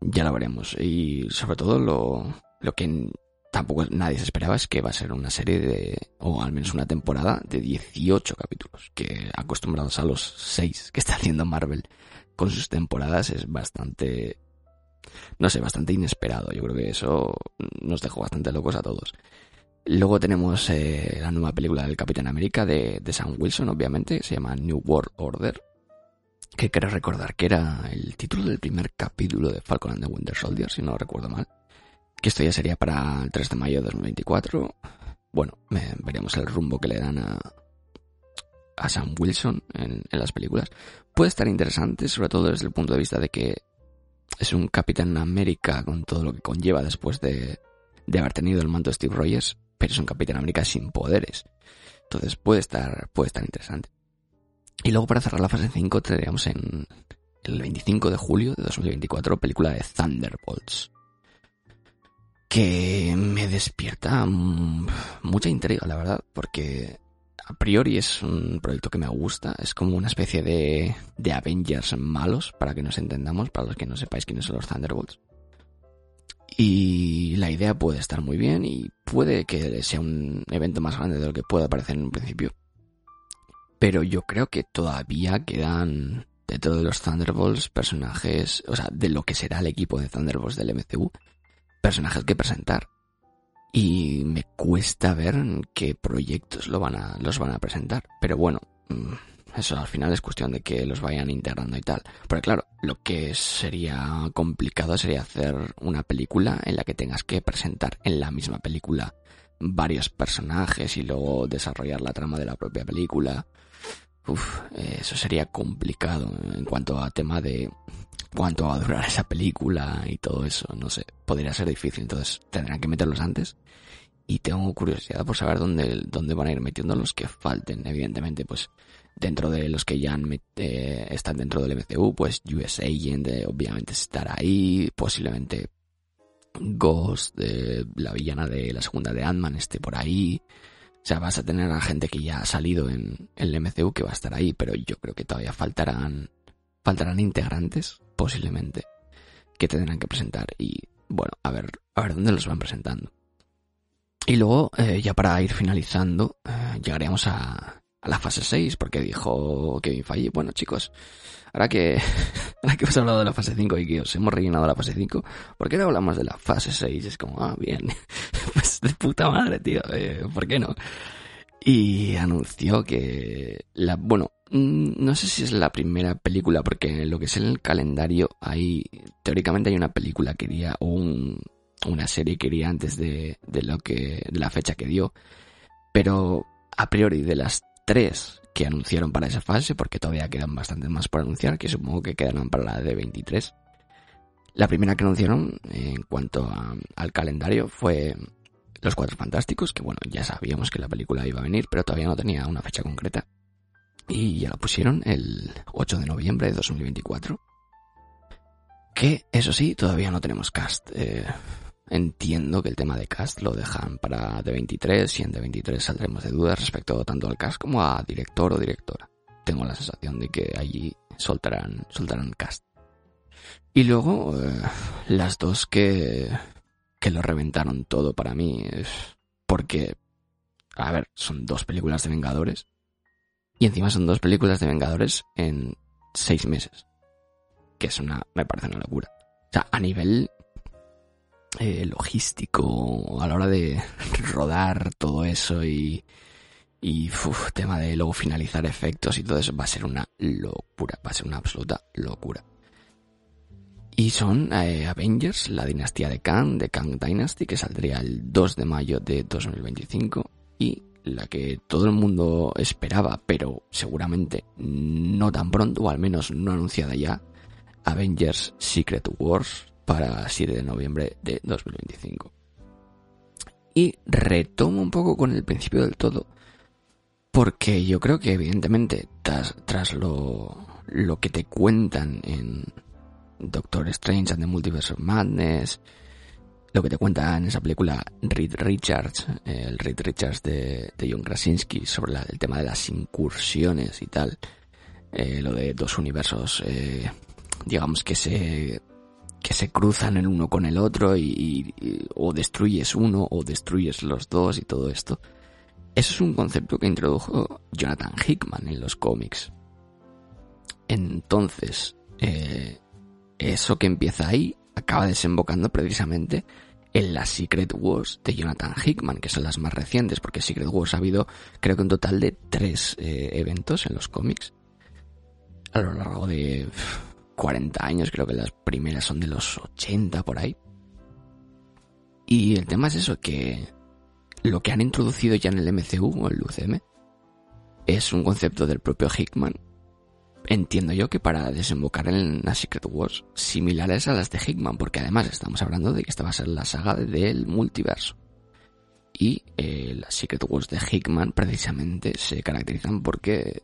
ya lo veremos. Y sobre todo lo, lo que tampoco nadie se esperaba es que va a ser una serie de, o al menos una temporada de 18 capítulos, que acostumbrados a los 6 que está haciendo Marvel con sus temporadas es bastante, no sé, bastante inesperado. Yo creo que eso nos dejó bastante locos a todos. Luego tenemos eh, la nueva película del Capitán América de, de, Sam Wilson, obviamente, se llama New World Order, que quiero recordar que era el título del primer capítulo de Falcon and the Winter Soldier, si no recuerdo mal. Que esto ya sería para el 3 de mayo de 2024. Bueno, veremos el rumbo que le dan a, a Sam Wilson en, en las películas. Puede estar interesante, sobre todo desde el punto de vista de que es un Capitán América con todo lo que conlleva después de, de haber tenido el manto de Steve Rogers, pero es un Capitán América sin poderes. Entonces puede estar, puede estar interesante. Y luego para cerrar la fase 5 tendríamos en el 25 de julio de 2024 película de Thunderbolts. Que me despierta mucha intriga, la verdad, porque a priori es un proyecto que me gusta, es como una especie de, de Avengers malos, para que nos entendamos, para los que no sepáis quiénes son los Thunderbolts. Y la idea puede estar muy bien y puede que sea un evento más grande de lo que pueda parecer en un principio. Pero yo creo que todavía quedan de los Thunderbolts personajes, o sea, de lo que será el equipo de Thunderbolts del MCU, personajes que presentar. Y me cuesta ver qué proyectos lo van a, los van a presentar. Pero bueno, mm, eso al final es cuestión de que los vayan integrando y tal. Porque claro, lo que sería complicado sería hacer una película en la que tengas que presentar en la misma película varios personajes y luego desarrollar la trama de la propia película. Uf, eso sería complicado en cuanto a tema de cuánto va a durar esa película y todo eso, no sé, podría ser difícil, entonces tendrán que meterlos antes. Y tengo curiosidad por saber dónde, dónde van a ir metiendo los que falten, evidentemente, pues dentro de los que ya eh, están dentro del MCU, pues US Agent eh, obviamente estará ahí, posiblemente Ghost, eh, la villana de la segunda de Ant-Man esté por ahí. O sea, vas a tener a gente que ya ha salido en, el MCU que va a estar ahí, pero yo creo que todavía faltarán, faltarán integrantes, posiblemente, que tendrán que presentar y, bueno, a ver, a ver dónde los van presentando. Y luego, ya para ir finalizando, eh, llegaríamos a, a la fase 6, porque dijo Kevin Feige, bueno chicos, ahora que, ahora que hemos hablado de la fase 5 y que os hemos rellenado la fase 5, ¿por qué no hablamos de la fase 6? Es como, ah, bien, pues de puta madre, tío, eh, ¿por qué no? Y anunció que la, bueno, mm, no sé si es la primera película, porque lo que es el calendario hay, teóricamente hay una película que iría, o un, una serie que iría antes de lo que, de la fecha que dio. Pero a priori de las tres que anunciaron para esa fase, porque todavía quedan bastantes más por anunciar, que supongo que quedarán para la de 23. La primera que anunciaron en cuanto al calendario fue Los Cuatro Fantásticos, que bueno, ya sabíamos que la película iba a venir, pero todavía no tenía una fecha concreta. Y ya la pusieron el 8 de noviembre de 2024. Que, eso sí, todavía no tenemos cast. Eh, Entiendo que el tema de cast lo dejan para D23 y en D23 saldremos de dudas respecto tanto al cast como a director o directora. Tengo la sensación de que allí soltarán, soltarán cast. Y luego, eh, las dos que, que lo reventaron todo para mí, porque, a ver, son dos películas de Vengadores. Y encima son dos películas de Vengadores en seis meses. Que es una, me parece una locura. O sea, a nivel eh, logístico a la hora de rodar todo eso y, tema de luego finalizar efectos y todo eso va a ser una locura, va a ser una absoluta locura. Y son eh, Avengers, la dinastía de Kang, de Kang Dynasty, que saldría el 2 de mayo de 2025 y la que todo el mundo esperaba, pero seguramente no tan pronto, o al menos no anunciada ya, Avengers Secret Wars, para 7 de noviembre de 2025. Y retomo un poco con el principio del todo, porque yo creo que evidentemente tras, lo, lo que te cuentan en Doctor Strange and the Multiverse of Madness, lo que te cuenta en esa película Reed Richards, el Reed Richards de, de John Krasinski, sobre el tema de las incursiones y tal, eh, lo de dos universos, eh, digamos que se que se cruzan el uno con el otro y, o destruyes uno o destruyes los dos y todo esto. Eso es un concepto que introdujo Jonathan Hickman en los cómics. Entonces, eh, eso que empieza ahí acaba desembocando precisamente en las Secret Wars de Jonathan Hickman, que son las más recientes, porque Secret Wars ha habido creo que un total de tres eh, eventos en los cómics a lo largo de 40 años, creo que las primeras son de los 80 por ahí. Y el tema es eso, que lo que han introducido ya en el MCU o el UCM es un concepto del propio Hickman. Entiendo yo que para desembocar en las Secret Wars similares a las de Hickman, porque además estamos hablando de que esta va a ser la saga del multiverso. Y eh, las Secret Wars de Hickman precisamente se caracterizan porque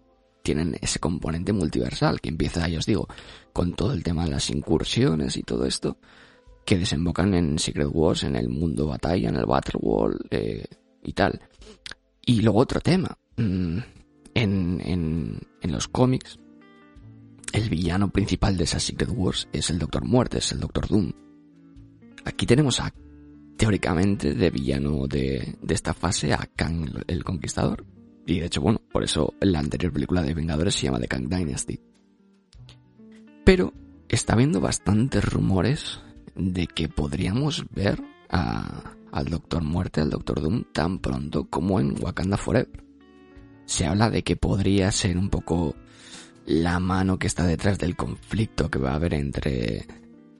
tienen ese componente multiversal que empieza, ya os digo, con todo el tema de las incursiones y todo esto, que desembocan en Secret Wars, en el mundo batalla, en el Battle World eh, y tal. Y luego otro tema. Mm, en, en, en los cómics, el villano principal de esas Secret Wars es el Doctor Muerte, es el Doctor Doom. Aquí tenemos a, teóricamente, de villano de, de esta fase a Kang el Conquistador. Y de hecho, bueno, por eso la anterior película de Vengadores se llama The Kang Dynasty. Pero está habiendo bastantes rumores de que podríamos ver al Doctor Muerte, al Doctor Doom, tan pronto como en Wakanda Forever. Se habla de que podría ser un poco la mano que está detrás del conflicto que va a haber entre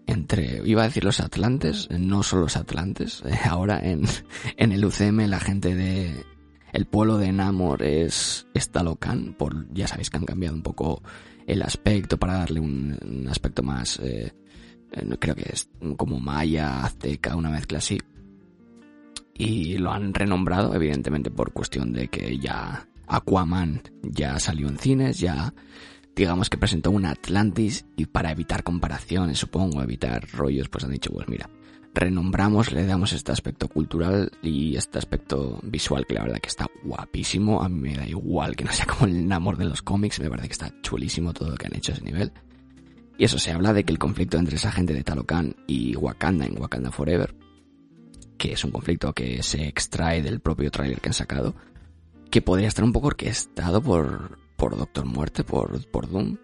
entre, iba a decir los atlantes, no son los atlantes, ahora en, en el UCM la gente de, el pueblo de Namor es, Talocan, por, ya sabéis que han cambiado un poco el aspecto para darle un, aspecto más, eh, eh, creo que es como maya, azteca, una mezcla así. Y lo han renombrado, evidentemente, por cuestión de que ya Aquaman ya salió en cines, ya digamos que presentó un Atlantis y para evitar comparaciones, supongo, evitar rollos, pues han dicho, pues mira, renombramos, le damos este aspecto cultural y este aspecto visual que la verdad que está guapísimo. A mí me da igual que no sea como el Namor de los cómics, me parece que está chulísimo todo lo que han hecho a ese nivel. Y eso se habla de que el conflicto entre esa gente de Talocan y Wakanda en Wakanda Forever que es un conflicto que se extrae del propio tráiler que han sacado, que podría estar un poco orquestado por, por Doctor Muerte, por, por Doom.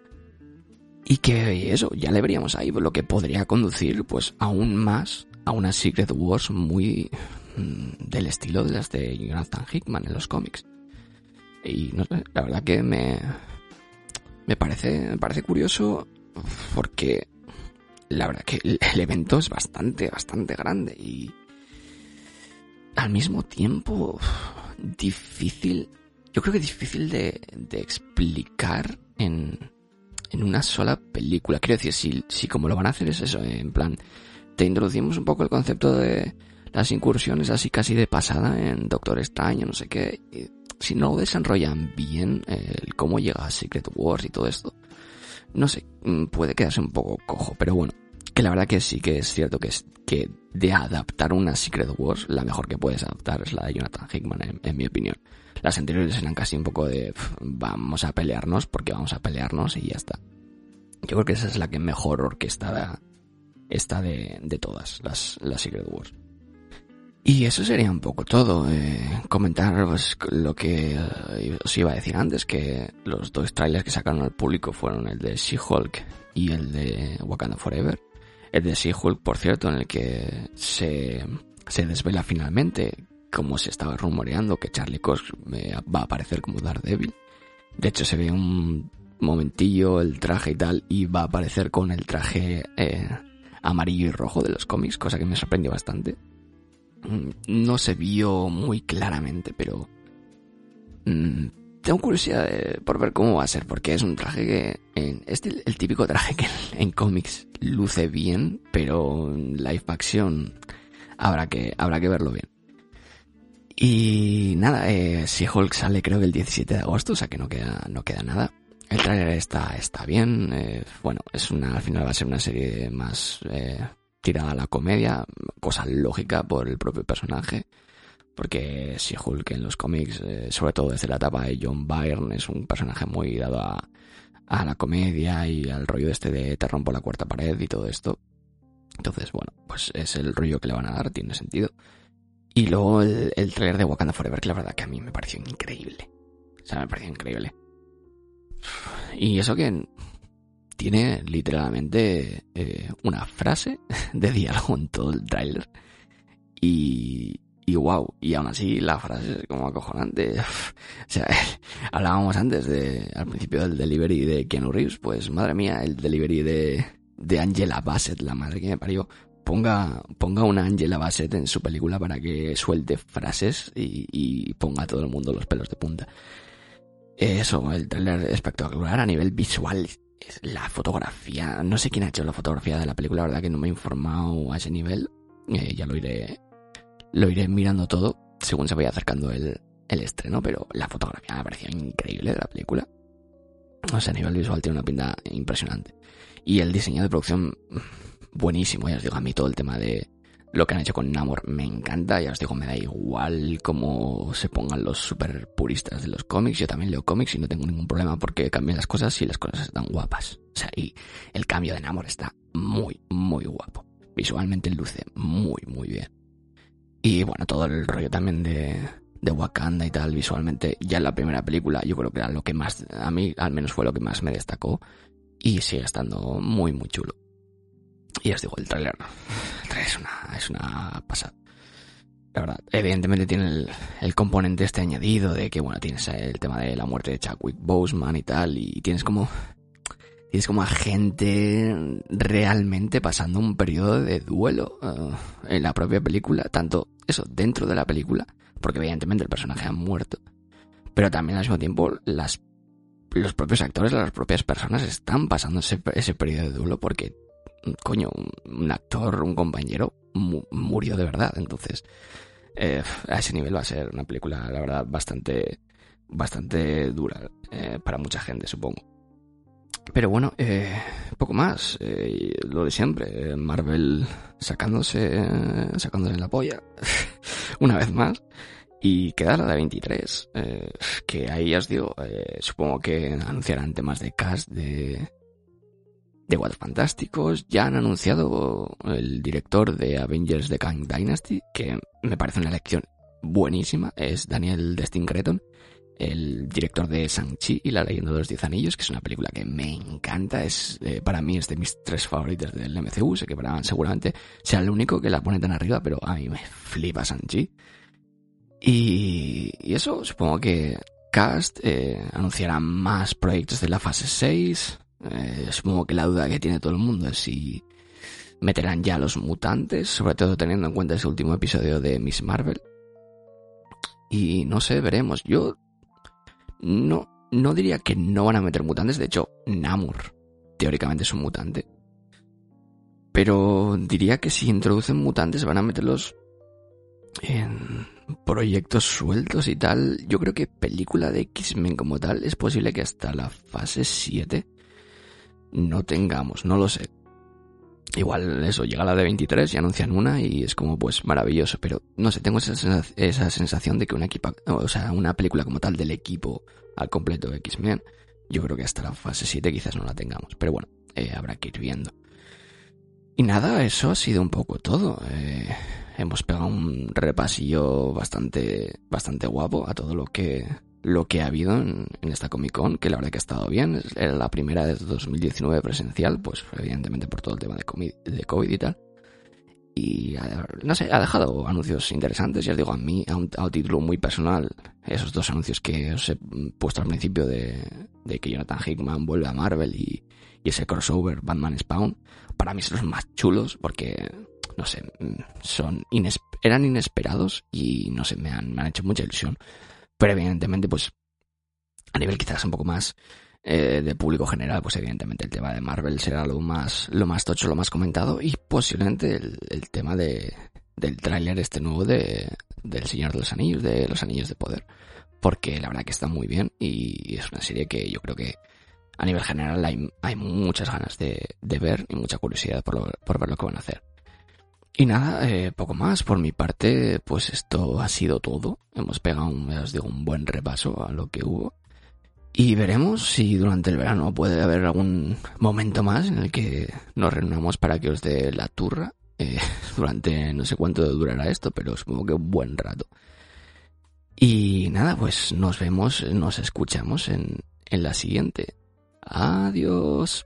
Y que eso, ya le veríamos ahí, lo que podría conducir pues aún más a una Secret Wars muy mm, del estilo de las de Jonathan Hickman en los cómics. Y no sé, la verdad que me, me parece, me parece curioso porque la verdad que el evento es bastante, bastante grande y al mismo tiempo difícil, yo creo que difícil de, de explicar en, en una sola película. Quiero decir, si, si como lo van a hacer es eso, en plan, te introducimos un poco el concepto de las incursiones así casi de pasada en Doctor Extraño, no sé qué. Si no desarrollan bien, el cómo llega a Secret Wars y todo esto, no sé, mm, puede quedarse un poco cojo, pero bueno, que la verdad que sí que es cierto que, es, que de adaptar una Secret Wars, la mejor que puedes adaptar es la de Jonathan Hickman, en, mi opinión. Las anteriores eran casi un poco de vamos a pelearnos porque vamos a pelearnos y ya está. Yo creo que esa es la que mejor orquestada está de, de todas las, las Secret Wars. Y eso sería un poco todo. Eh, comentar pues, lo que eh, os iba a decir antes, que los dos trailers que sacaron al público fueron el de She-Hulk y el de Wakanda Forever. El de She-Hulk, por cierto, en el que se, se desvela finalmente, como se estaba rumoreando, que Charlie Cox eh, va a aparecer como Daredevil. De hecho, se ve un momentillo el traje y tal, y va a aparecer con el traje eh, amarillo y rojo de los cómics, cosa que me sorprendió bastante. Mm, no se vio muy claramente, pero mm, tengo curiosidad por ver cómo va a ser, porque es un traje que es el, típico traje que en, cómics luce bien, pero en live action habrá que habrá que verlo bien. Y nada, eh, si Hulk sale creo que el 17 de agosto, o sea que no queda no queda nada. El trailer está está bien, eh, bueno, es una al final va a ser una serie más eh, tirada a la comedia, cosa lógica por el propio personaje, porque si Hulk en los cómics, eh, sobre todo desde la etapa de John Byrne, es un personaje muy dado a, a la comedia y al rollo este de te rompo la cuarta pared y todo esto. Entonces, bueno, pues es el rollo que le van a dar, tiene sentido. Y luego el, el trailer de Wakanda Forever, que la verdad que a mí me pareció increíble. O sea, me pareció increíble. Y eso que tiene literalmente eh, una frase de diálogo en todo el tráiler. Y, y wow, y aún así la frase es como acojonante. O sea, hablábamos antes de, al principio del delivery de Keanu Reeves, pues madre mía, el delivery de, de Angela Bassett, la madre que me parió. Ponga, ponga una Angela Bassett en su película para que suelte frases y, y ponga a todo el mundo los pelos de punta. Eso, el trailer espectacular a nivel visual la fotografía, no sé quién ha hecho la fotografía de la película, la verdad que no me he informado a ese nivel. Eh, ya lo iré, lo iré mirando todo según se vaya acercando el, el estreno, pero la fotografía me pareció increíble de la película. O sea, a nivel visual tiene una pinta impresionante. Y el diseño de producción, buenísimo, ya os digo, a mí todo el tema de, lo que han hecho con Namor me encanta, ya os digo, me da igual cómo se pongan los super puristas de los cómics. Yo también leo cómics y no tengo ningún problema porque cambian las cosas y las cosas están guapas. O sea, y el cambio de Namor está muy, muy guapo. Visualmente luce muy, muy bien. Y bueno, todo el rollo también de, de Wakanda y tal, visualmente, ya en la primera película, yo creo que era lo que más, a mí al menos fue lo que más me destacó. Y sigue estando muy, muy chulo. Y os digo, el tráiler, es una, es una pasada. La verdad, evidentemente tiene el, componente este añadido de que, bueno, tienes el tema de la muerte de Chadwick Boseman y tal, y tienes como, tienes como a gente realmente pasando un periodo de duelo uh, en la propia película, tanto eso, dentro de la película, porque evidentemente el personaje ha muerto, pero también al mismo tiempo las, los propios actores, las propias personas están pasando ese, ese periodo de duelo porque coño, un actor, un compañero murió de verdad. Entonces, eh, a ese nivel va a ser una película, la verdad, bastante, bastante dura eh, para mucha gente, supongo. Pero bueno, eh, poco más. lo de siempre. Marvel sacándose, sacándose la polla. una vez más. Y queda la de 23. que ahí ya os digo, supongo que anunciarán temas de cast de, de Cuatro Fantásticos. Ya han anunciado el director de Avengers The Kang Dynasty, que me parece una elección buenísima. Es Daniel Destin Creton, el director de Shang-Chi y La leyenda de los Diez Anillos, que es una película que me encanta. Es, eh, para mí es de mis tres favoritos del MCU. Sé que para, seguramente sea el único que la pone tan arriba, pero a mí me flipa Shang-Chi. Y, y eso, supongo que Cast eh, anunciará más proyectos de la fase 6. Eh, supongo que la duda que tiene todo el mundo es si meterán ya los mutantes, sobre todo teniendo en cuenta ese último episodio de Miss Marvel. Y no sé, veremos. Yo no, no diría que no van a meter mutantes, de hecho, Namor teóricamente es un mutante. Pero diría que si introducen mutantes van a meterlos en proyectos sueltos y tal. Yo creo que película de X-Men como tal es posible que hasta la fase 7 no tengamos, no lo sé. Igual eso, llega la de 23 y anuncian una y es como pues maravilloso, pero no sé, tengo esa, sensación de que una equipa, o sea, una película como tal del equipo al completo de X-Men, yo creo que hasta la fase 7 quizás no la tengamos, pero bueno, eh, habrá que ir viendo. Y nada, eso ha sido un poco todo. Eh, hemos pegado un repasillo bastante, bastante guapo a todo lo que, lo que ha habido en, esta Comic Con, que la verdad que ha estado bien. Era la primera de 2019 presencial, pues evidentemente por todo el tema de COVID, de COVID y tal. Y no sé, ha dejado anuncios interesantes, ya os digo, a mí, a un, título muy personal, esos dos anuncios que os he puesto al principio de, de que Jonathan Hickman vuelve a Marvel y, y ese crossover Batman Spawn, para mí son los más chulos porque no sé, mm, son eran inesperados y no sé, me han, me han hecho mucha ilusión. Pero evidentemente, pues, a nivel quizás un poco más eh, de público general, pues evidentemente el tema de Marvel será lo más, lo más tocho, lo más comentado y posiblemente el, tema de, del tráiler este nuevo de, del Señor de los Anillos, de los Anillos de Poder. Porque la verdad que está muy bien y es una serie que yo creo que a nivel general hay, hay muchas ganas de, de ver y mucha curiosidad por, por ver lo que van a hacer. Y nada, eh, poco más. Por mi parte, pues esto ha sido todo. Hemos pegado, un, os digo, un buen repaso a lo que hubo. Y veremos si durante el verano puede haber algún momento más en el que nos reunamos para que os dé la turra. Eh, durante no sé cuánto durará esto, pero supongo que un buen rato. Y nada, pues nos vemos, nos escuchamos en, en la siguiente. Adiós.